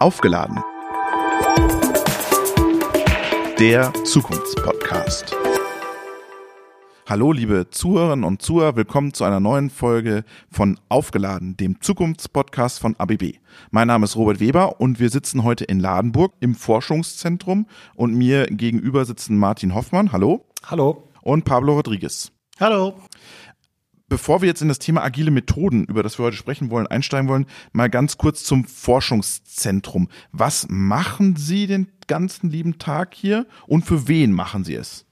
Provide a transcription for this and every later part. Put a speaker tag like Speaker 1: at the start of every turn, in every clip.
Speaker 1: Aufgeladen. Der Zukunftspodcast. Hallo, liebe Zuhörerinnen und Zuhörer, willkommen zu einer neuen Folge von Aufgeladen, dem Zukunftspodcast von ABB. Mein Name ist Robert Weber und wir sitzen heute in Ladenburg im Forschungszentrum und mir gegenüber sitzen Martin Hoffmann, hallo.
Speaker 2: Hallo.
Speaker 1: Und Pablo Rodriguez.
Speaker 2: Hallo.
Speaker 1: Bevor wir jetzt in das Thema agile Methoden, über das wir heute sprechen wollen, einsteigen wollen, mal ganz kurz zum Forschungszentrum. Was machen Sie den ganzen lieben Tag hier und für wen machen Sie es?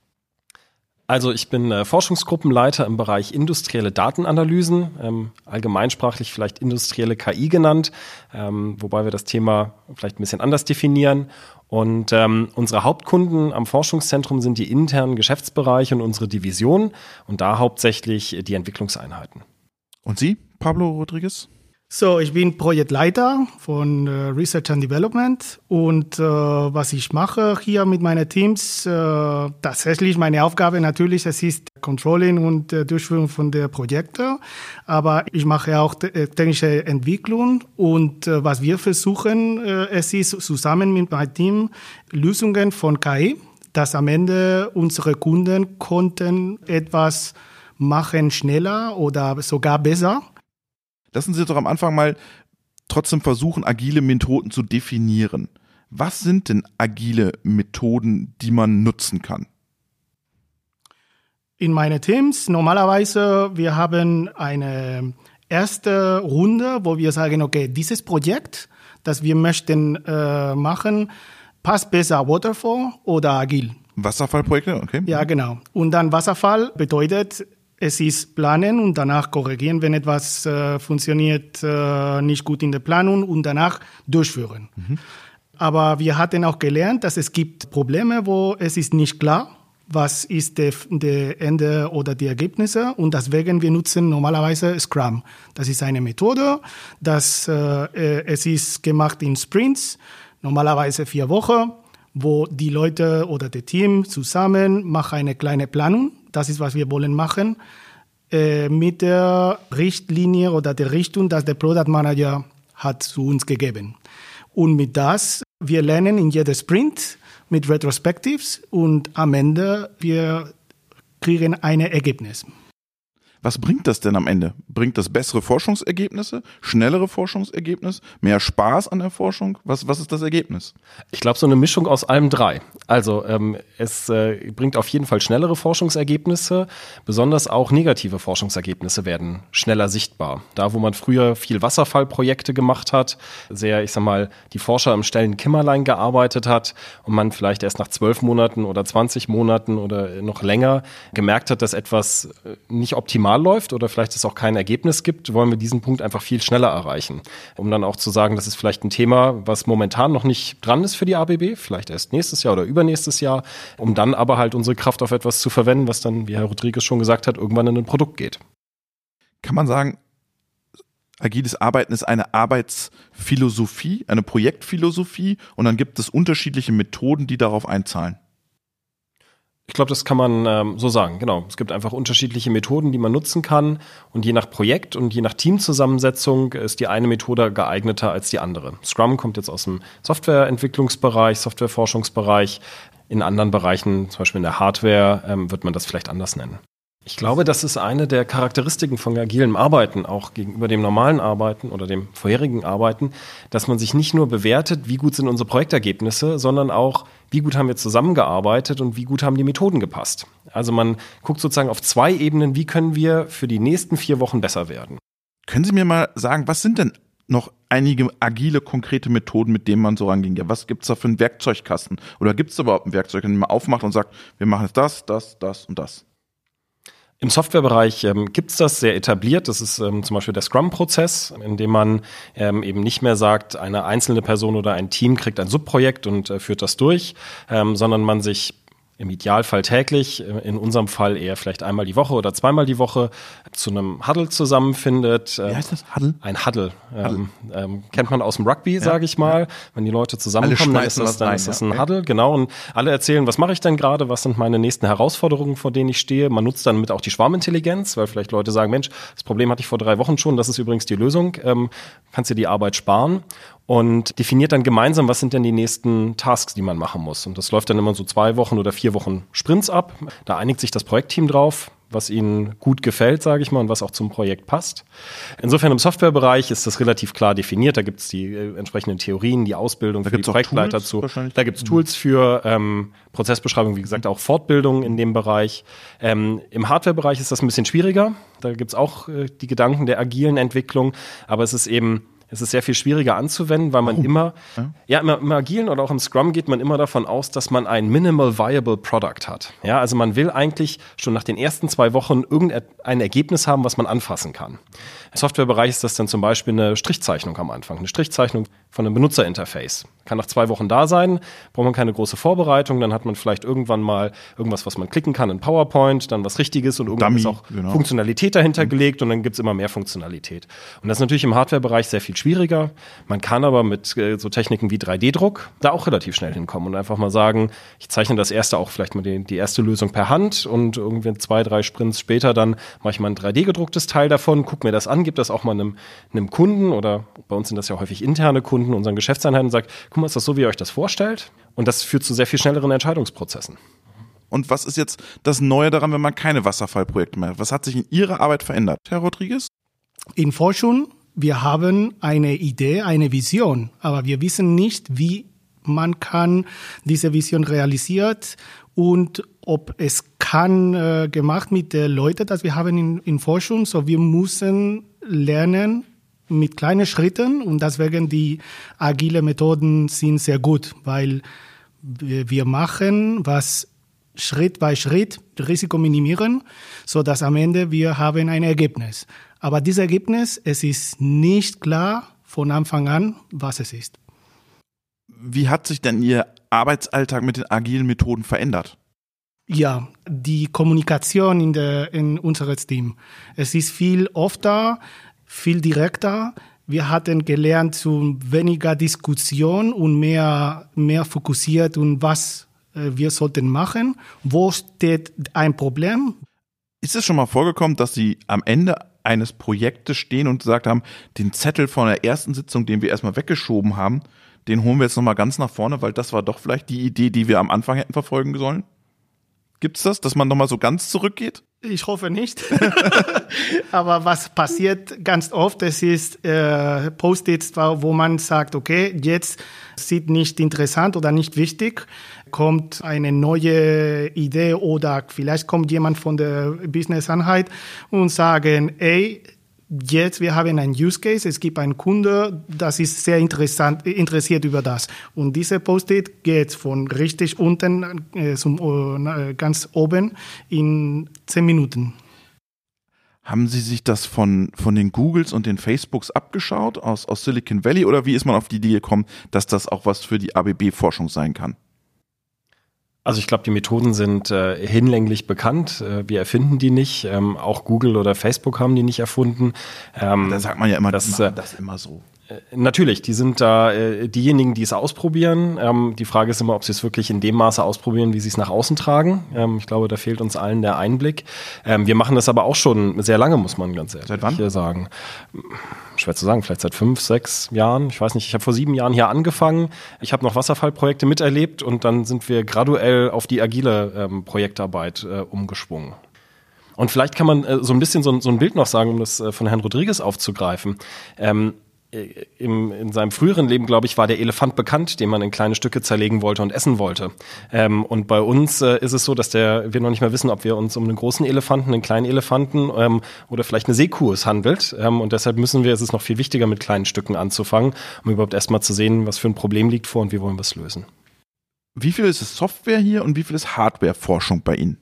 Speaker 2: Also ich bin äh, Forschungsgruppenleiter im Bereich industrielle Datenanalysen, ähm, allgemeinsprachlich vielleicht industrielle KI genannt, ähm, wobei wir das Thema vielleicht ein bisschen anders definieren. Und ähm, unsere Hauptkunden am Forschungszentrum sind die internen Geschäftsbereiche und unsere Division und da hauptsächlich die Entwicklungseinheiten.
Speaker 1: Und Sie, Pablo Rodriguez?
Speaker 3: So, ich bin Projektleiter von äh, Research and Development und äh, was ich mache hier mit meinen Teams, äh, tatsächlich meine Aufgabe natürlich, es ist Controlling und Durchführung von der Projekte, aber ich mache auch äh, technische Entwicklung und äh, was wir versuchen, äh, es ist zusammen mit meinem Team Lösungen von KI, dass am Ende unsere Kunden konnten etwas machen schneller oder sogar besser
Speaker 1: Lassen Sie doch am Anfang mal trotzdem versuchen, agile Methoden zu definieren. Was sind denn agile Methoden, die man nutzen kann?
Speaker 3: In meinen Teams normalerweise, wir haben eine erste Runde, wo wir sagen, okay, dieses Projekt, das wir möchten äh, machen, passt besser Waterfall oder agil.
Speaker 1: Wasserfallprojekte, okay.
Speaker 3: Ja, genau. Und dann Wasserfall bedeutet, es ist planen und danach korrigieren, wenn etwas äh, funktioniert äh, nicht gut in der Planung und danach durchführen. Mhm. Aber wir hatten auch gelernt, dass es gibt Probleme, wo es ist nicht klar, was ist der, der Ende oder die Ergebnisse und deswegen wir nutzen normalerweise Scrum. Das ist eine Methode, das äh, es ist gemacht in Sprints, normalerweise vier Wochen, wo die Leute oder das Team zusammen machen eine kleine Planung das ist, was wir wollen machen, äh, mit der Richtlinie oder der Richtung, dass der Product Manager hat zu uns gegeben. Und mit das, wir lernen in jeder Sprint mit Retrospectives und am Ende wir kriegen ein Ergebnis.
Speaker 1: Was bringt das denn am Ende? Bringt das bessere Forschungsergebnisse, schnellere Forschungsergebnisse, mehr Spaß an der Forschung? Was, was ist das Ergebnis?
Speaker 2: Ich glaube, so eine Mischung aus allem drei. Also ähm, es äh, bringt auf jeden Fall schnellere Forschungsergebnisse, besonders auch negative Forschungsergebnisse werden schneller sichtbar. Da, wo man früher viel Wasserfallprojekte gemacht hat, sehr, ich sag mal, die Forscher im Stellen Kimmerlein gearbeitet hat und man vielleicht erst nach zwölf Monaten oder 20 Monaten oder noch länger gemerkt hat, dass etwas äh, nicht optimal optimal läuft oder vielleicht es auch kein Ergebnis gibt, wollen wir diesen Punkt einfach viel schneller erreichen. Um dann auch zu sagen, das ist vielleicht ein Thema, was momentan noch nicht dran ist für die ABB, vielleicht erst nächstes Jahr oder übernächstes Jahr, um dann aber halt unsere Kraft auf etwas zu verwenden, was dann, wie Herr Rodriguez schon gesagt hat, irgendwann in ein Produkt geht.
Speaker 1: Kann man sagen, agiles Arbeiten ist eine Arbeitsphilosophie, eine Projektphilosophie und dann gibt es unterschiedliche Methoden, die darauf einzahlen.
Speaker 2: Ich glaube, das kann man ähm, so sagen. Genau. Es gibt einfach unterschiedliche Methoden, die man nutzen kann. Und je nach Projekt und je nach Teamzusammensetzung ist die eine Methode geeigneter als die andere. Scrum kommt jetzt aus dem Softwareentwicklungsbereich, Softwareforschungsbereich. In anderen Bereichen, zum Beispiel in der Hardware, ähm, wird man das vielleicht anders nennen. Ich glaube, das ist eine der Charakteristiken von agilem Arbeiten, auch gegenüber dem normalen Arbeiten oder dem vorherigen Arbeiten, dass man sich nicht nur bewertet, wie gut sind unsere Projektergebnisse, sondern auch, wie gut haben wir zusammengearbeitet und wie gut haben die Methoden gepasst. Also man guckt sozusagen auf zwei Ebenen, wie können wir für die nächsten vier Wochen besser werden.
Speaker 1: Können Sie mir mal sagen, was sind denn noch einige agile, konkrete Methoden, mit denen man so ranging? Ja, was gibt's da für einen Werkzeugkasten? Oder gibt es überhaupt ein Werkzeug, den man aufmacht und sagt, wir machen jetzt das, das, das und das?
Speaker 2: Im Softwarebereich ähm, gibt es das sehr etabliert. Das ist ähm, zum Beispiel der Scrum-Prozess, in dem man ähm, eben nicht mehr sagt, eine einzelne Person oder ein Team kriegt ein Subprojekt und äh, führt das durch, ähm, sondern man sich im Idealfall täglich, äh, in unserem Fall eher vielleicht einmal die Woche oder zweimal die Woche zu einem Huddle zusammenfindet.
Speaker 1: Wie heißt das? Huddle?
Speaker 2: Ein Huddle. Ähm, ähm, kennt man aus dem Rugby, ja. sage ich mal. Wenn die Leute zusammenkommen, dann ist das, dann rein, ist das ein ja. Huddle, genau. Und alle erzählen, was mache ich denn gerade, was sind meine nächsten Herausforderungen, vor denen ich stehe. Man nutzt dann mit auch die Schwarmintelligenz, weil vielleicht Leute sagen, Mensch, das Problem hatte ich vor drei Wochen schon, das ist übrigens die Lösung, ähm, kannst dir die Arbeit sparen. Und definiert dann gemeinsam, was sind denn die nächsten Tasks, die man machen muss. Und das läuft dann immer so zwei Wochen oder vier Wochen Sprints ab. Da einigt sich das Projektteam drauf, was ihnen gut gefällt, sage ich mal, und was auch zum Projekt passt. Insofern im Softwarebereich ist das relativ klar definiert. Da gibt es die äh, entsprechenden Theorien, die Ausbildung
Speaker 1: Da
Speaker 2: für die Projektleiter zu. Da gibt es Tools für ähm, Prozessbeschreibung, wie gesagt, auch Fortbildung in dem Bereich. Ähm, Im Hardwarebereich ist das ein bisschen schwieriger. Da gibt es auch äh, die Gedanken der agilen Entwicklung, aber es ist eben es ist sehr viel schwieriger anzuwenden, weil man immer, ja, im, im Agilen oder auch im Scrum geht man immer davon aus, dass man ein Minimal Viable Product hat. Ja, also man will eigentlich schon nach den ersten zwei Wochen irgendein Ergebnis haben, was man anfassen kann. Im Softwarebereich ist das dann zum Beispiel eine Strichzeichnung am Anfang, eine Strichzeichnung von einem Benutzerinterface. Kann nach zwei Wochen da sein, braucht man keine große Vorbereitung, dann hat man vielleicht irgendwann mal irgendwas, was man klicken kann in PowerPoint, dann was Richtiges und irgendwann
Speaker 1: Dummy,
Speaker 2: ist auch
Speaker 1: genau.
Speaker 2: Funktionalität dahinter gelegt und dann gibt's immer mehr Funktionalität. Und das ist natürlich im Hardwarebereich sehr viel schwieriger. Man kann aber mit äh, so Techniken wie 3D-Druck da auch relativ schnell hinkommen und einfach mal sagen, ich zeichne das erste auch vielleicht mal die, die erste Lösung per Hand und irgendwie zwei, drei Sprints später dann mache ich mal ein 3D-gedrucktes Teil davon, guck mir das an, gebe das auch mal einem, einem Kunden oder bei uns sind das ja häufig interne Kunden, unseren Geschäftseinheiten und sagt, guck mal, ist das so, wie ihr euch das vorstellt? Und das führt zu sehr viel schnelleren Entscheidungsprozessen.
Speaker 1: Und was ist jetzt das Neue daran, wenn man keine Wasserfallprojekte mehr hat? Was hat sich in Ihrer Arbeit verändert, Herr Rodriguez?
Speaker 3: In Forschung, wir haben eine Idee, eine Vision, aber wir wissen nicht, wie man kann diese Vision realisiert und ob es kann äh, gemacht mit den Leuten, das wir haben in, in Forschung. So wir müssen lernen mit kleinen Schritten und deswegen die agile Methoden sind sehr gut, weil wir machen was Schritt bei Schritt Risiko minimieren, so dass am Ende wir haben ein Ergebnis. Aber dieses Ergebnis, es ist nicht klar von Anfang an, was es ist.
Speaker 1: Wie hat sich denn Ihr Arbeitsalltag mit den agilen Methoden verändert?
Speaker 3: Ja, die Kommunikation in, der, in unserem Team. Es ist viel öfter, viel direkter. Wir hatten gelernt zu weniger Diskussion und mehr, mehr fokussiert und was äh, wir sollten machen. Wo steht ein Problem?
Speaker 1: Ist es schon mal vorgekommen, dass Sie am Ende eines Projektes stehen und gesagt haben, den Zettel von der ersten Sitzung, den wir erstmal weggeschoben haben, den holen wir jetzt nochmal ganz nach vorne, weil das war doch vielleicht die Idee, die wir am Anfang hätten verfolgen sollen? Gibt's das, dass man nochmal so ganz zurückgeht?
Speaker 3: Ich hoffe nicht. Aber was passiert ganz oft, es ist äh, Post-its, wo man sagt, okay, jetzt sieht nicht interessant oder nicht wichtig, kommt eine neue Idee oder vielleicht kommt jemand von der Business-Einheit und sagen, ey, Jetzt, wir haben einen Use Case, es gibt einen Kunde, das ist sehr interessant, interessiert über das. Und diese Post-it geht von richtig unten äh, zum äh, ganz oben in zehn Minuten.
Speaker 1: Haben Sie sich das von, von den Googles und den Facebooks abgeschaut aus, aus Silicon Valley oder wie ist man auf die Idee gekommen, dass das auch was für die ABB-Forschung sein kann?
Speaker 2: Also ich glaube, die Methoden sind äh, hinlänglich bekannt. Äh, wir erfinden die nicht. Ähm, auch Google oder Facebook haben die nicht erfunden. Ähm,
Speaker 1: Da sagt man ja immer,
Speaker 2: das, äh,
Speaker 1: das immer so.
Speaker 2: Natürlich, die sind da äh, diejenigen, die es ausprobieren. Ähm, die Frage ist immer, ob sie es wirklich in dem Maße ausprobieren, wie sie es nach außen tragen. Ähm, ich glaube, da fehlt uns allen der Einblick. Ähm, wir machen das aber auch schon sehr lange, muss man ganz ehrlich
Speaker 1: Seit wann?
Speaker 2: hier sagen. Schwer zu sagen, vielleicht seit fünf, sechs Jahren. Ich weiß nicht, ich habe vor sieben Jahren hier angefangen. Ich habe noch Wasserfallprojekte miterlebt und dann sind wir graduell auf die agile ähm, Projektarbeit äh, umgeschwungen. Und vielleicht kann man äh, so ein bisschen so, so ein Bild noch sagen, um das äh, von Herrn Rodriguez aufzugreifen. Äh, im, in seinem früheren Leben, glaube ich, war der Elefant bekannt, den man in kleine Stücke zerlegen wollte und essen wollte. Ähm, und bei uns äh, ist es so, dass der, wir noch nicht mehr wissen, ob wir uns um einen großen Elefanten, einen kleinen Elefanten ähm, oder vielleicht eine Seekuh es handelt. Ähm, und deshalb müssen wir, es ist noch viel wichtiger, mit kleinen Stücken anzufangen, um überhaupt erstmal zu sehen, was für ein Problem liegt vor und wie wollen wir es lösen.
Speaker 1: Wie viel ist es Software hier und wie viel ist Hardware-Forschung bei Ihnen?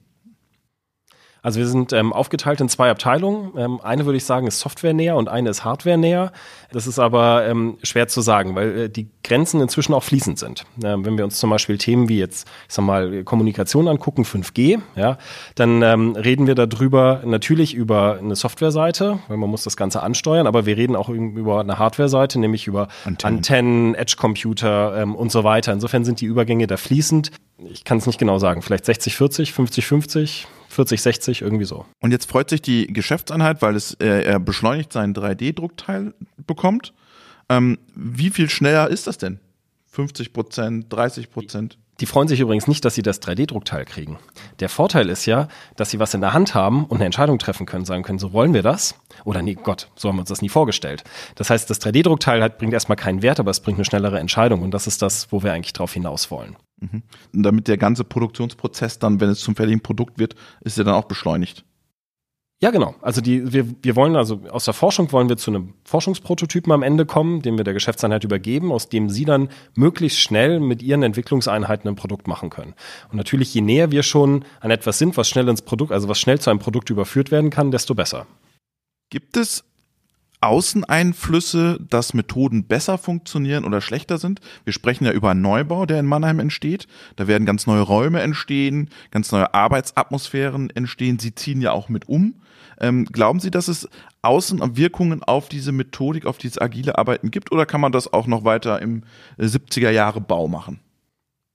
Speaker 2: Also wir sind ähm, aufgeteilt in zwei Abteilungen. Ähm, eine würde ich sagen ist Software näher und eine ist Hardware näher. Das ist aber ähm, schwer zu sagen, weil äh, die Grenzen inzwischen auch fließend sind. Ähm, wenn wir uns zum Beispiel Themen wie jetzt, ich sag mal, Kommunikation angucken, 5G, ja, dann ähm, reden wir darüber natürlich über eine Softwareseite, weil man muss das Ganze ansteuern, aber wir reden auch über eine Hardware-Seite, nämlich über
Speaker 1: Antennen.
Speaker 2: Antennen, Edge-Computer ähm, und so weiter. Insofern sind die Übergänge da fließend. Ich kann es nicht genau sagen. Vielleicht 60, 40, 50, 50. 40, 60, irgendwie so.
Speaker 1: Und jetzt freut sich die Geschäftseinheit, weil es äh, er beschleunigt seinen 3D-Druckteil bekommt. Ähm, wie viel schneller ist das denn? 50 Prozent, 30 Prozent?
Speaker 2: Die freuen sich übrigens nicht, dass sie das 3D-Druckteil kriegen. Der Vorteil ist ja, dass sie was in der Hand haben und eine Entscheidung treffen können, sagen können, so wollen wir das? Oder nee, Gott, so haben wir uns das nie vorgestellt. Das heißt, das 3D-Druckteil hat, bringt erstmal keinen Wert, aber es bringt eine schnellere Entscheidung und das ist das, wo wir eigentlich drauf hinaus wollen.
Speaker 1: Mhm. damit der ganze Produktionsprozess dann, wenn es zum fertigen Produkt wird, ist ja dann auch beschleunigt.
Speaker 2: Ja, genau. Also die, wir, wir wollen also aus der Forschung wollen wir zu einem Forschungsprototypen am Ende kommen, den wir der Geschäftseinheit übergeben, aus dem sie dann möglichst schnell mit ihren Entwicklungseinheiten ein Produkt machen können. Und natürlich, je näher wir schon an etwas sind, was schnell ins Produkt, also was schnell zu einem Produkt überführt werden kann, desto besser.
Speaker 1: Gibt es Außeneinflüsse, dass Methoden besser funktionieren oder schlechter sind. Wir sprechen ja über einen Neubau, der in Mannheim entsteht. Da werden ganz neue Räume entstehen, ganz neue Arbeitsatmosphären entstehen. Sie ziehen ja auch mit um. Ähm, glauben Sie, dass es Außenwirkungen auf diese Methodik, auf dieses agile Arbeiten gibt oder kann man das auch noch weiter im 70er Jahre Bau machen?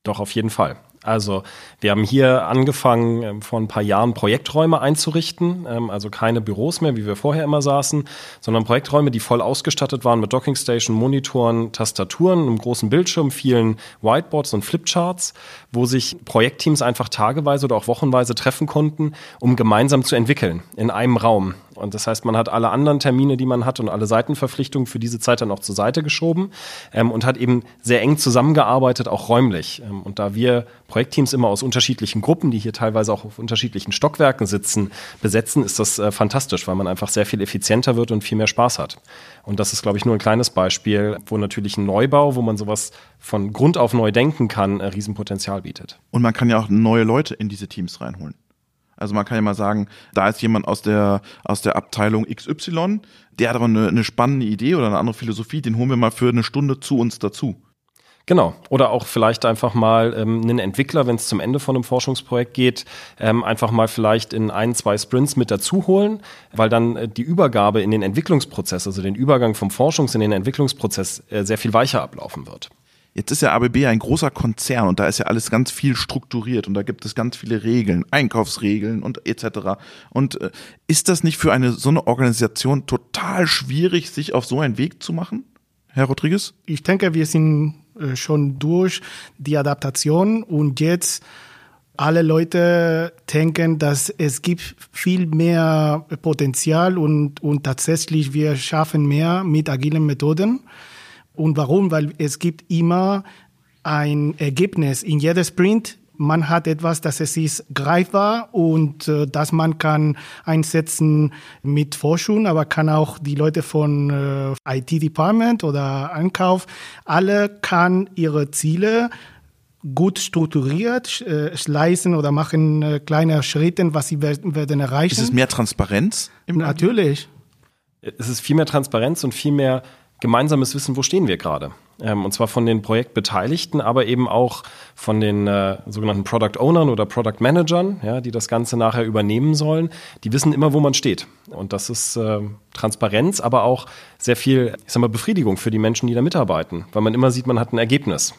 Speaker 2: Doch, auf jeden Fall. Also wir haben hier angefangen, ähm, vor ein paar Jahren Projekträume einzurichten, ähm, also keine Büros mehr, wie wir vorher immer saßen, sondern Projekträume, die voll ausgestattet waren mit Dockingstation, Monitoren, Tastaturen, einem großen Bildschirm, vielen Whiteboards und Flipcharts, wo sich Projektteams einfach tageweise oder auch wochenweise treffen konnten, um gemeinsam zu entwickeln in einem Raum. Und das heißt, man hat alle anderen Termine, die man hat und alle Seitenverpflichtungen für diese Zeit dann auch zur Seite geschoben ähm, und hat eben sehr eng zusammengearbeitet, auch räumlich. Ähm, und da wir Projektteams immer aus unterschiedlichen Gruppen, die hier teilweise auch auf unterschiedlichen Stockwerken sitzen, besetzen, ist das äh, fantastisch, weil man einfach sehr viel effizienter wird und viel mehr Spaß hat. Und das ist, glaube ich, nur ein kleines Beispiel, wo natürlich ein Neubau, wo man sowas von Grund auf neu denken kann, äh, Riesenpotenzial bietet.
Speaker 1: Und man kann ja auch neue Leute in diese Teams reinholen. Also man kann ja mal sagen, da ist jemand aus der, aus der Abteilung XY, der hat aber eine, eine spannende Idee oder eine andere Philosophie, den holen wir mal für eine Stunde zu uns dazu.
Speaker 2: Genau. Oder auch vielleicht einfach mal ähm, einen Entwickler, wenn es zum Ende von einem Forschungsprojekt geht, ähm, einfach mal vielleicht in ein, zwei Sprints mit dazu holen, weil dann äh, die Übergabe in den Entwicklungsprozess, also den Übergang vom Forschungs- in den Entwicklungsprozess äh, sehr viel weicher ablaufen wird.
Speaker 1: Jetzt ist ja ABB ein großer Konzern und da ist ja alles ganz viel strukturiert und da gibt es ganz viele Regeln, Einkaufsregeln und etc. Und äh, ist das nicht für eine so eine Organisation total schwierig, sich auf so einen Weg zu machen, Herr Rodriguez?
Speaker 3: Ich denke, wir sind äh, schon durch die Adaptation und jetzt alle Leute denken, dass es gibt viel mehr Potenzial und, und tatsächlich wir schaffen mehr mit agilen Methoden. Und warum? Weil es gibt immer ein Ergebnis in jeder Sprint. Man hat etwas, das es ist greifbar und äh, das man kann einsetzen mit Forschung, aber kann auch die Leute von äh, IT-Department oder Einkauf, alle kann ihre Ziele gut strukturiert äh, schleißen oder machen äh, kleine Schritte, was sie werden, werden erreichen. Ist
Speaker 1: es mehr Transparenz?
Speaker 3: Natürlich.
Speaker 2: Es ist viel mehr Transparenz und viel mehr gemeinsames Wissen, wo stehen wir gerade. Ähm, und zwar von den Projektbeteiligten, aber eben auch von den äh, sogenannten Product Ownern oder Product Managern, ja, die das Ganze nachher übernehmen sollen. Die wissen immer, wo man steht. Und das ist äh, Transparenz, aber auch sehr viel, ich sag mal, Befriedigung für die Menschen, die da mitarbeiten, weil man immer sieht, man hat ein Ergebnis.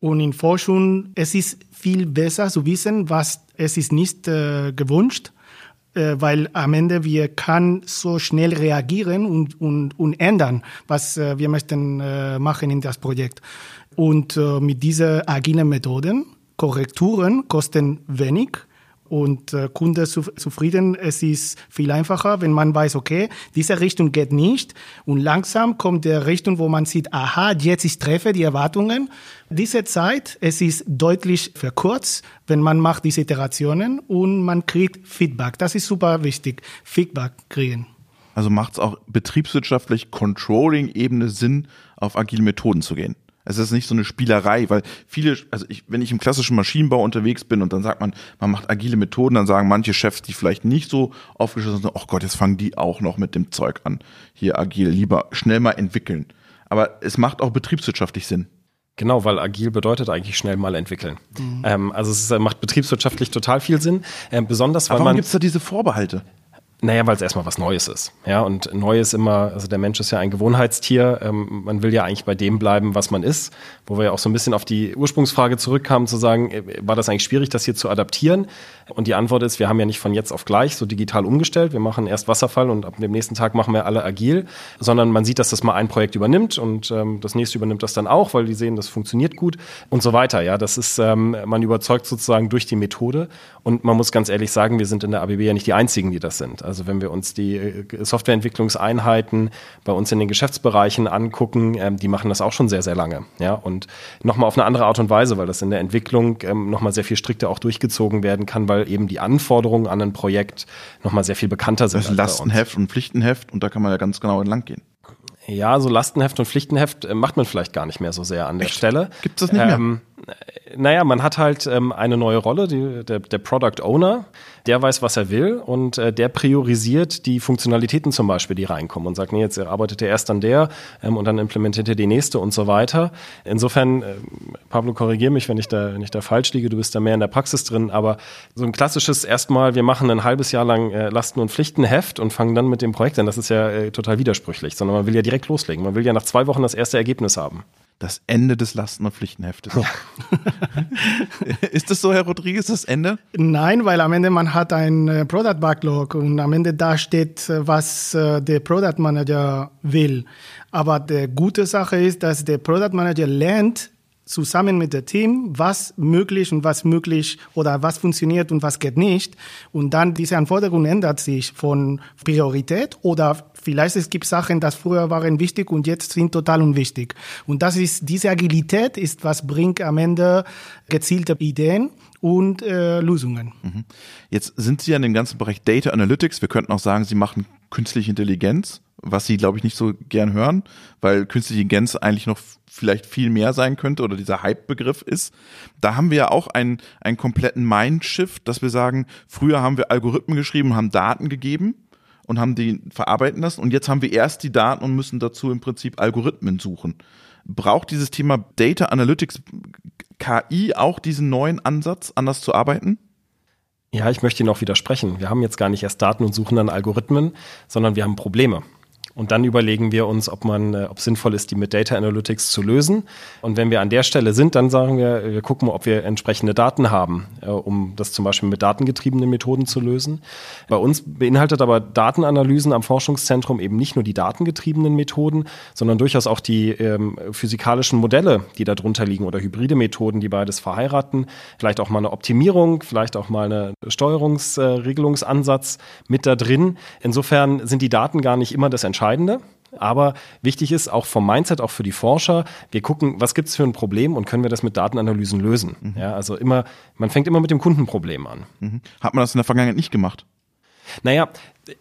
Speaker 3: Und in Forschung, es ist viel besser zu wissen, was es ist nicht äh, gewünscht weil am Ende wir kann so schnell reagieren und, und, und ändern, was äh, wir möchten äh, machen in das Projekt. Und äh, mit diesen agilen Methoden, Korrekturen kosten wenig und äh, Kunde zufrieden. Es ist viel einfacher, wenn man weiß, okay, diese Richtung geht nicht und langsam kommt der Richtung, wo man sieht, aha, jetzt ich treffe die Erwartungen. Diese Zeit, es ist deutlich verkürzt, wenn man macht diese Iterationen und man kriegt Feedback. Das ist super wichtig, Feedback kriegen.
Speaker 1: Also macht es auch betriebswirtschaftlich Controlling-Ebene Sinn, auf agile Methoden zu gehen? Es ist nicht so eine Spielerei, weil viele, also ich, wenn ich im klassischen Maschinenbau unterwegs bin und dann sagt man, man macht agile Methoden, dann sagen manche Chefs, die vielleicht nicht so aufgeschlossen sind, oh Gott, jetzt fangen die auch noch mit dem Zeug an. Hier agil, lieber schnell mal entwickeln. Aber es macht auch betriebswirtschaftlich Sinn.
Speaker 2: Genau, weil agil bedeutet eigentlich schnell mal entwickeln. Mhm. Ähm, also es macht betriebswirtschaftlich total viel Sinn, äh, besonders weil
Speaker 1: Aber warum
Speaker 2: man.
Speaker 1: gibt's da diese Vorbehalte?
Speaker 2: Naja, weil es erstmal was Neues ist. Ja, und neu ist immer, also der Mensch ist ja ein Gewohnheitstier. Ähm, man will ja eigentlich bei dem bleiben, was man ist. Wo wir ja auch so ein bisschen auf die Ursprungsfrage zurückkamen, zu sagen, äh, war das eigentlich schwierig, das hier zu adaptieren? Und die Antwort ist, wir haben ja nicht von jetzt auf gleich so digital umgestellt. Wir machen erst Wasserfall und ab dem nächsten Tag machen wir alle agil, sondern man sieht, dass das mal ein Projekt übernimmt und ähm, das nächste übernimmt das dann auch, weil die sehen, das funktioniert gut und so weiter. Ja, das ist, ähm, man überzeugt sozusagen durch die Methode. Und man muss ganz ehrlich sagen, wir sind in der ABB ja nicht die einzigen, die das sind. Also wenn wir uns die äh, Softwareentwicklungseinheiten bei uns in den Geschäftsbereichen angucken, ähm, die machen das auch schon sehr, sehr lange. Ja, und nochmal auf eine andere Art und Weise, weil das in der Entwicklung ähm, nochmal sehr viel strikter auch durchgezogen werden kann, weil eben die Anforderungen an ein Projekt nochmal sehr viel bekannter sind.
Speaker 1: Das ist Lastenheft und Pflichtenheft und da kann man ja ganz genau entlang gehen.
Speaker 2: Ja, so Lastenheft und Pflichtenheft äh, macht man vielleicht gar nicht mehr so sehr an der
Speaker 1: Echt?
Speaker 2: Stelle.
Speaker 1: Gibt es das nicht mehr?
Speaker 2: Ähm, naja, man hat halt ähm, eine neue Rolle, die, der, der Product Owner, der weiß, was er will und äh, der priorisiert die Funktionalitäten zum Beispiel, die reinkommen und sagt, nee, jetzt arbeitet er erst an der ähm, und dann implementiert er die nächste und so weiter. Insofern, äh, Pablo, korrigier mich, wenn ich, da, wenn ich da falsch liege, du bist da mehr in der Praxis drin, aber so ein klassisches erstmal, wir machen ein halbes Jahr lang äh, Lasten- und Pflichtenheft und fangen dann mit dem Projekt an, das ist ja äh, total widersprüchlich, sondern man will ja direkt loslegen. Man will ja nach zwei Wochen das erste Ergebnis haben.
Speaker 1: Das Ende des Lasten- und Pflichtenheftes. Ja. ist das so, Herr Rodriguez, das Ende?
Speaker 3: Nein, weil am Ende man hat ein äh, Product Backlog und am Ende da steht, äh, was äh, der Product Manager will. Aber die gute Sache ist, dass der Product Manager lernt, zusammen mit dem Team, was möglich und was möglich oder was funktioniert und was geht nicht. Und dann diese Anforderung ändert sich von Priorität oder vielleicht es gibt Sachen, die früher waren wichtig und jetzt sind total unwichtig. Und das ist, diese Agilität ist, was bringt am Ende gezielte Ideen und äh, Lösungen.
Speaker 1: Jetzt sind Sie ja in dem ganzen Bereich Data Analytics. Wir könnten auch sagen, Sie machen künstliche Intelligenz, was Sie, glaube ich, nicht so gern hören, weil künstliche Intelligenz eigentlich noch vielleicht viel mehr sein könnte oder dieser Hype-Begriff ist. Da haben wir ja auch einen, einen kompletten Mindshift, dass wir sagen, früher haben wir Algorithmen geschrieben, haben Daten gegeben und haben die verarbeiten lassen und jetzt haben wir erst die Daten und müssen dazu im Prinzip Algorithmen suchen. Braucht dieses Thema Data Analytics KI auch diesen neuen Ansatz, anders zu arbeiten?
Speaker 2: Ja, ich möchte Ihnen auch widersprechen. Wir haben jetzt gar nicht erst Daten und suchen dann Algorithmen, sondern wir haben Probleme. Und dann überlegen wir uns, ob man, äh, ob sinnvoll ist, die mit Data Analytics zu lösen. Und wenn wir an der Stelle sind, dann sagen wir, wir gucken, ob wir entsprechende Daten haben, äh, um das zum Beispiel mit datengetriebenen Methoden zu lösen. Bei uns beinhaltet aber Datenanalysen am Forschungszentrum eben nicht nur die datengetriebenen Methoden, sondern durchaus auch die ähm, physikalischen Modelle, die darunter liegen oder hybride Methoden, die beides verheiraten. Vielleicht auch mal eine Optimierung, vielleicht auch mal eine Steuerungsregelungsansatz mit da drin. Insofern sind die Daten gar nicht immer das Entscheidende. Aber wichtig ist auch vom Mindset, auch für die Forscher, wir gucken, was gibt es für ein Problem und können wir das mit Datenanalysen lösen. Mhm. Ja, also immer, man fängt immer mit dem Kundenproblem an.
Speaker 1: Mhm. Hat man das in der Vergangenheit nicht gemacht?
Speaker 2: Naja,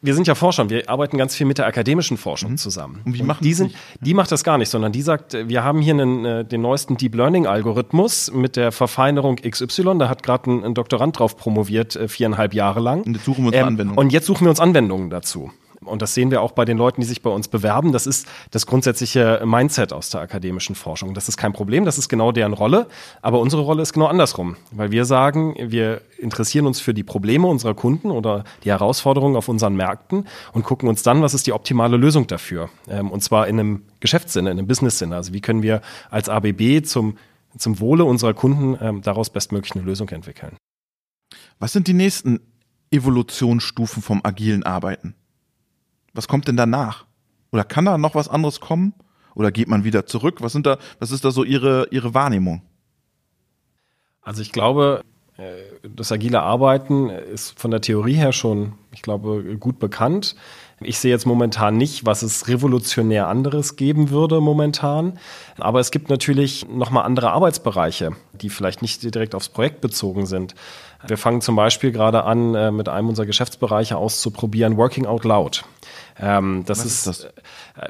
Speaker 2: wir sind ja Forscher und wir arbeiten ganz viel mit der akademischen Forschung mhm. zusammen.
Speaker 1: Und wie machen
Speaker 2: die sind, die macht das gar nicht, sondern die sagt, wir haben hier einen, äh, den neuesten Deep Learning Algorithmus mit der Verfeinerung XY. Da hat gerade ein, ein, Doktorand drauf promoviert, äh, viereinhalb Jahre lang.
Speaker 1: Und jetzt suchen wir uns ähm, Anwendungen.
Speaker 2: Und jetzt suchen wir uns Anwendungen dazu und das sehen wir auch bei den Leuten, die sich bei uns bewerben, das ist das grundsätzliche Mindset aus der akademischen Forschung. Das ist kein Problem, das ist genau deren Rolle, aber unsere Rolle ist genau andersrum, weil wir sagen, wir interessieren uns für die Probleme unserer Kunden oder die Herausforderungen auf unseren Märkten und gucken uns dann, was ist die optimale Lösung dafür. Ähm, und zwar in einem Geschäftssinne, in einem Business-Sinne. Also wie können wir als ABB zum, zum Wohle unserer Kunden ähm, daraus bestmöglich eine Lösung entwickeln.
Speaker 1: Was sind die nächsten Evolutionsstufen vom agilen Arbeiten? Was kommt denn danach? Oder kann da noch was anderes kommen? Oder geht man wieder zurück? Was sind da, was ist da so Ihre, Ihre Wahrnehmung?
Speaker 2: Also ich glaube, äh, das agile Arbeiten ist von der Theorie her schon, ich glaube, gut bekannt. Ich sehe jetzt momentan nicht, was es revolutionär anderes geben würde momentan. Aber es gibt natürlich nochmal andere Arbeitsbereiche, die vielleicht nicht direkt aufs Projekt bezogen sind. Wir fangen zum Beispiel gerade an, äh, mit einem unserer Geschäftsbereiche auszuprobieren, Working Out Loud. Ähm, das ist,
Speaker 1: ist das?
Speaker 2: Äh,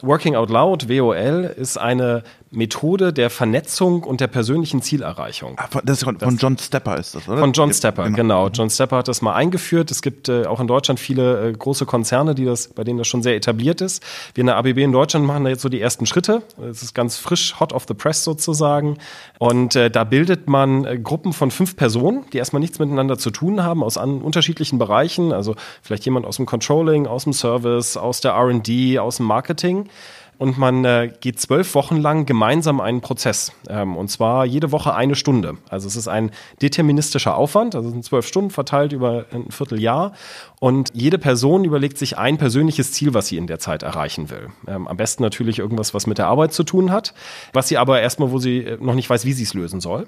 Speaker 2: Working Out Loud, WOL, ist eine Methode der Vernetzung und der persönlichen Zielerreichung.
Speaker 1: Ah, das ist von, von John Stepper ist das, oder?
Speaker 2: Von John Stepper, genau. genau. John Stepper hat das mal eingeführt. Es gibt äh, auch in Deutschland viele äh, große Konzerne, die das, bei denen das schon sehr etabliert ist. Wir in der ABB in Deutschland machen da jetzt so die ersten Schritte. Es ist ganz frisch, hot off the press sozusagen. Und äh, da bildet man äh, Gruppen von fünf Personen, die erstmal nichts miteinander zu tun haben, aus unterschiedlichen Bereichen. Also vielleicht jemand aus dem Controlling, aus dem Service, aus der R&D, aus dem Marketing und man äh, geht zwölf Wochen lang gemeinsam einen Prozess. Ähm, und zwar jede Woche eine Stunde. Also es ist ein deterministischer Aufwand, also sind zwölf Stunden verteilt über ein Vierteljahr. Und jede Person überlegt sich ein persönliches Ziel, was sie in der Zeit erreichen will. Ähm, am besten natürlich irgendwas, was mit der Arbeit zu tun hat, was sie aber erstmal, wo sie äh, noch nicht weiß, wie sie es lösen soll.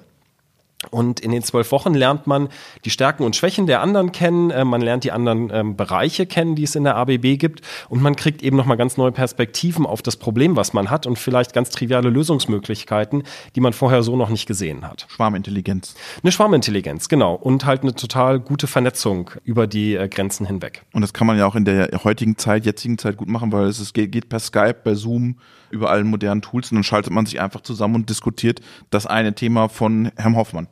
Speaker 2: Und in den zwölf Wochen lernt man die Stärken und Schwächen der anderen kennen, äh, man lernt die anderen ähm, Bereiche kennen, die es in der ABB gibt und man kriegt eben nochmal ganz neue Perspektiven auf das Problem, was man hat und vielleicht ganz triviale Lösungsmöglichkeiten, die man vorher so noch nicht gesehen hat.
Speaker 1: Schwarmintelligenz.
Speaker 2: Eine Schwarmintelligenz, genau. Und halt eine total gute Vernetzung über die äh, Grenzen hinweg.
Speaker 1: Und das kann man ja auch in der heutigen Zeit, jetzigen Zeit gut machen, weil es ist, geht per Skype, bei Zoom, über allen modernen Tools und dann schaltet man sich einfach zusammen und diskutiert das eine Thema von Herrn Hoffmann.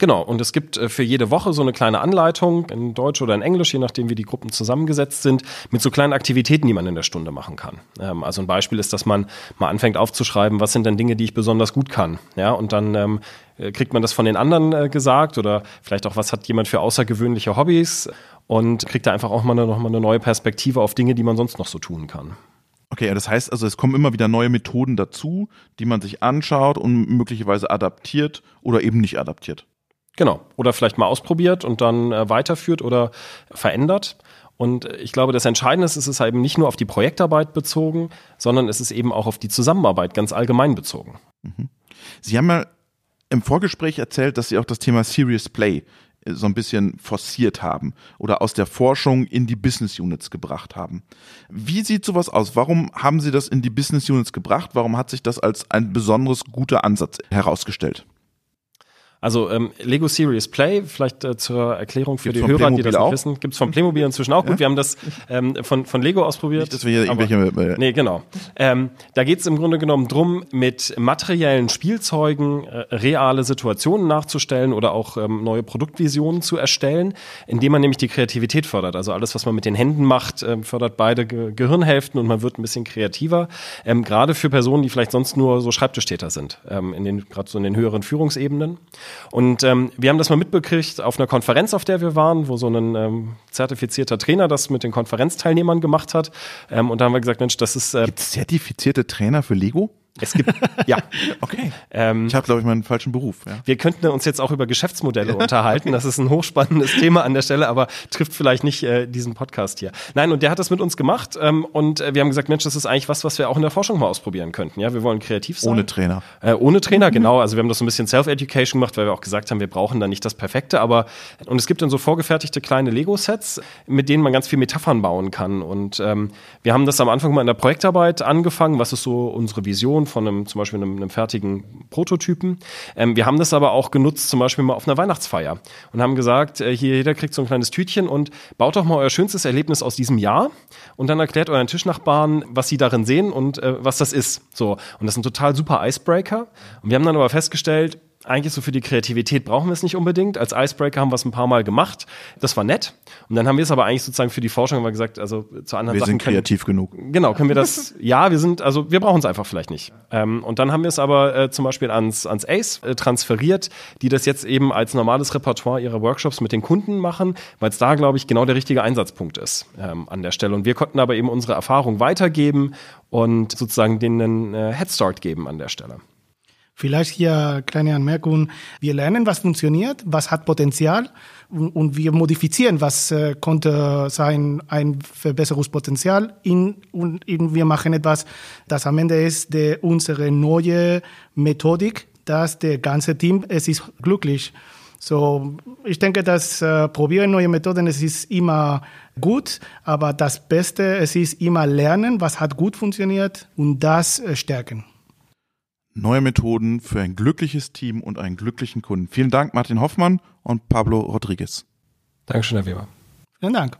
Speaker 2: Genau, und es gibt äh, für jede Woche so eine kleine Anleitung in Deutsch oder in Englisch, je nachdem wie die Gruppen zusammengesetzt sind, mit so kleinen Aktivitäten, die man in der Stunde machen kann. Ähm, also ein Beispiel ist, dass man mal anfängt aufzuschreiben, was sind denn Dinge, die ich besonders gut kann. Ja, und dann ähm, äh, kriegt man das von den anderen äh, gesagt oder vielleicht auch, was hat jemand für außergewöhnliche Hobbys und kriegt da einfach auch mal eine, noch mal eine neue Perspektive auf Dinge, die man sonst noch so tun kann.
Speaker 1: Okay, das heißt also, es kommen immer wieder neue Methoden dazu, die man sich anschaut und möglicherweise adaptiert oder eben nicht adaptiert.
Speaker 2: Genau. Oder vielleicht mal ausprobiert und dann äh, weiterführt oder verändert. Und ich glaube, das Entscheidende ist, es ist eben nicht nur auf die Projektarbeit bezogen, sondern es ist eben auch auf die Zusammenarbeit ganz allgemein bezogen.
Speaker 1: Mhm. Sie haben ja im Vorgespräch erzählt, dass Sie auch das Thema Serious Play äh, so ein bisschen forciert haben oder aus der Forschung in die Business Units gebracht haben. Wie sieht sowas aus? Warum haben Sie das in die Business Units gebracht? Warum hat sich das als ein besonderes guter Ansatz herausgestellt?
Speaker 2: Also ähm, Lego Serious Play, vielleicht äh, zur Erklärung für gibt's die Hörer, Playmobil die das nicht wissen, gibt's von Playmobil inzwischen auch. Ja? Gut, wir haben das ähm, von, von Lego ausprobiert. Nicht,
Speaker 1: dass wir hier aber, irgendwelche...
Speaker 2: Nee, genau. Ähm, da geht's im Grunde genommen drum, mit materiellen Spielzeugen äh, reale Situationen nachzustellen oder auch ähm, neue Produktvisionen zu erstellen, indem man nämlich die Kreativität fördert. Also alles, was man mit den Händen macht, äh, fördert beide Ge Gehirnhälften und man wird ein bisschen kreativer. Ähm, Gerade für Personen, die vielleicht sonst nur so Schreibtischtäter sind, ähm, in den gerade so in den höheren Führungsebenen. Und ähm, wir haben das mal mitbekriegt auf einer Konferenz, auf der wir waren, wo so ein ähm, zertifizierter Trainer das mit den Konferenzteilnehmern gemacht hat. Ähm, und da haben wir gesagt, Mensch, das ist.
Speaker 1: Äh, Gibt zertifizierte Trainer für Lego?
Speaker 2: Es gibt, ja.
Speaker 1: Okay. Ähm, ich habe, glaube ich, meinen falschen Beruf. Ja.
Speaker 2: Wir könnten uns jetzt auch über Geschäftsmodelle unterhalten. Das ist ein hochspannendes Thema an der Stelle, aber trifft vielleicht nicht äh, diesen Podcast hier. Nein, und der hat das mit uns gemacht ähm, und äh, wir haben gesagt, Mensch, das ist eigentlich was, was wir auch in der Forschung mal ausprobieren könnten. Ja, wir wollen kreativ sein.
Speaker 1: Ohne Trainer.
Speaker 2: Äh, ohne Trainer, genau. Also wir haben das so ein bisschen Self-Education gemacht, weil wir auch gesagt haben, wir brauchen da nicht das Perfekte, aber und es gibt dann so vorgefertigte kleine Lego-Sets, mit denen man ganz viel Metaphern bauen kann. Und ähm, wir haben das am Anfang mal in der Projektarbeit angefangen. Was ist so unsere Vision von einem zum Beispiel einem, einem fertigen Prototypen. Ähm, wir haben das aber auch genutzt, zum Beispiel mal auf einer Weihnachtsfeier und haben gesagt, äh, hier jeder kriegt so ein kleines Tütchen und baut doch mal euer schönstes Erlebnis aus diesem Jahr und dann erklärt euren Tischnachbarn, was sie darin sehen und äh, was das ist. So und das ist ein total super Icebreaker. Und wir haben dann aber festgestellt, eigentlich so für die Kreativität brauchen wir es nicht unbedingt. Als Icebreaker haben wir es ein paar Mal gemacht. Das war nett. Und dann haben wir es aber eigentlich sozusagen für die Forschung haben gesagt, also zu anderen
Speaker 1: wir
Speaker 2: Sachen.
Speaker 1: Wir sind kreativ
Speaker 2: können,
Speaker 1: genug.
Speaker 2: Genau, können wir das, ja, wir sind, also wir brauchen es einfach vielleicht nicht. Ähm, und dann haben wir es aber äh, zum Beispiel ans, ans ACE äh, transferiert, die das jetzt eben als normales Repertoire ihrer Workshops mit den Kunden machen, weil es da, glaube ich, genau der richtige Einsatzpunkt ist ähm, an der Stelle. Und wir konnten aber eben unsere Erfahrung weitergeben und sozusagen denen einen äh, Headstart geben an der Stelle.
Speaker 3: Vielleicht hier kleine Anmerkung. Wir lernen, was funktioniert, was hat Potenzial und, wir modifizieren, was äh, konnte sein ein Verbesserungspotenzial in, und in, wir machen etwas, das am Ende ist der, unsere neue Methodik, dass der ganze Team, es ist glücklich. So, ich denke, dass äh, probieren neue Methoden, es ist immer gut, aber das Beste, es ist immer lernen, was hat gut funktioniert und das äh, stärken
Speaker 1: neue Methoden für ein glückliches Team und einen glücklichen Kunden. Vielen Dank, Martin Hoffmann und Pablo Rodriguez.
Speaker 2: Dankeschön, Herr Weber.
Speaker 3: Vielen Dank.